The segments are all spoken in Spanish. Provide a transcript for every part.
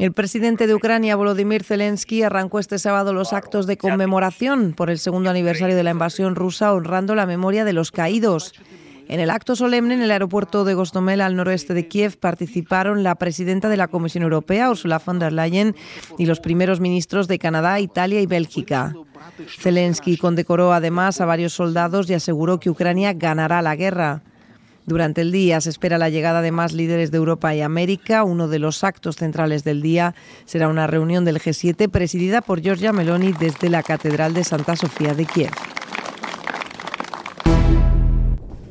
El presidente de Ucrania, Volodymyr Zelensky, arrancó este sábado los actos de conmemoración por el segundo aniversario de la invasión rusa, honrando la memoria de los caídos. En el acto solemne en el aeropuerto de Gostomel, al noroeste de Kiev, participaron la presidenta de la Comisión Europea, Ursula von der Leyen, y los primeros ministros de Canadá, Italia y Bélgica. Zelensky condecoró además a varios soldados y aseguró que Ucrania ganará la guerra. Durante el día se espera la llegada de más líderes de Europa y América. Uno de los actos centrales del día será una reunión del G7 presidida por Giorgia Meloni desde la Catedral de Santa Sofía de Kiev.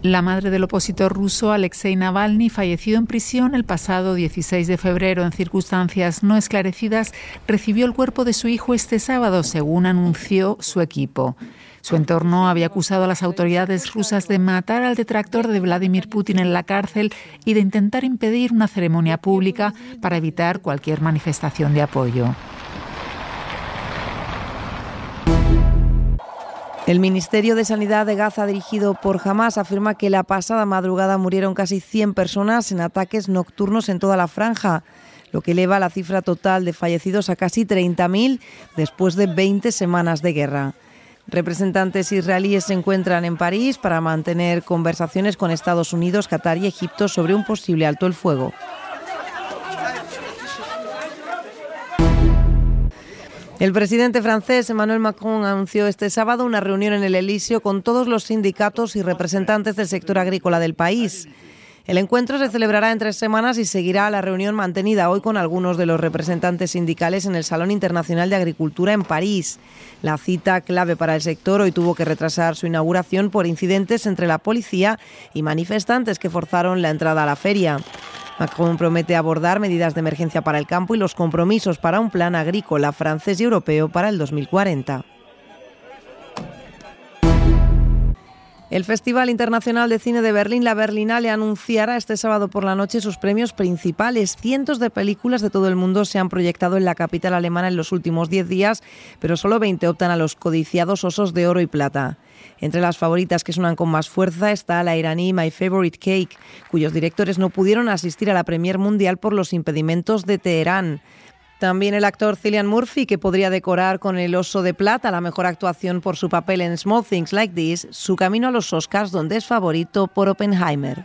La madre del opositor ruso Alexei Navalny, fallecido en prisión el pasado 16 de febrero en circunstancias no esclarecidas, recibió el cuerpo de su hijo este sábado, según anunció su equipo. Su entorno había acusado a las autoridades rusas de matar al detractor de Vladimir Putin en la cárcel y de intentar impedir una ceremonia pública para evitar cualquier manifestación de apoyo. El Ministerio de Sanidad de Gaza, dirigido por Hamas, afirma que la pasada madrugada murieron casi 100 personas en ataques nocturnos en toda la franja, lo que eleva la cifra total de fallecidos a casi 30.000 después de 20 semanas de guerra. Representantes israelíes se encuentran en París para mantener conversaciones con Estados Unidos, Qatar y Egipto sobre un posible alto el fuego. El presidente francés Emmanuel Macron anunció este sábado una reunión en el Elíseo con todos los sindicatos y representantes del sector agrícola del país. El encuentro se celebrará en tres semanas y seguirá la reunión mantenida hoy con algunos de los representantes sindicales en el Salón Internacional de Agricultura en París. La cita clave para el sector hoy tuvo que retrasar su inauguración por incidentes entre la policía y manifestantes que forzaron la entrada a la feria. Macron promete abordar medidas de emergencia para el campo y los compromisos para un plan agrícola francés y europeo para el 2040. El Festival Internacional de Cine de Berlín, la Berlinale, anunciará este sábado por la noche sus premios principales. Cientos de películas de todo el mundo se han proyectado en la capital alemana en los últimos 10 días, pero solo 20 optan a los codiciados osos de oro y plata. Entre las favoritas que suenan con más fuerza está la iraní My Favorite Cake, cuyos directores no pudieron asistir a la Premier Mundial por los impedimentos de Teherán. También el actor Cillian Murphy, que podría decorar con el Oso de Plata la mejor actuación por su papel en Small Things Like This, su camino a los Oscars, donde es favorito por Oppenheimer.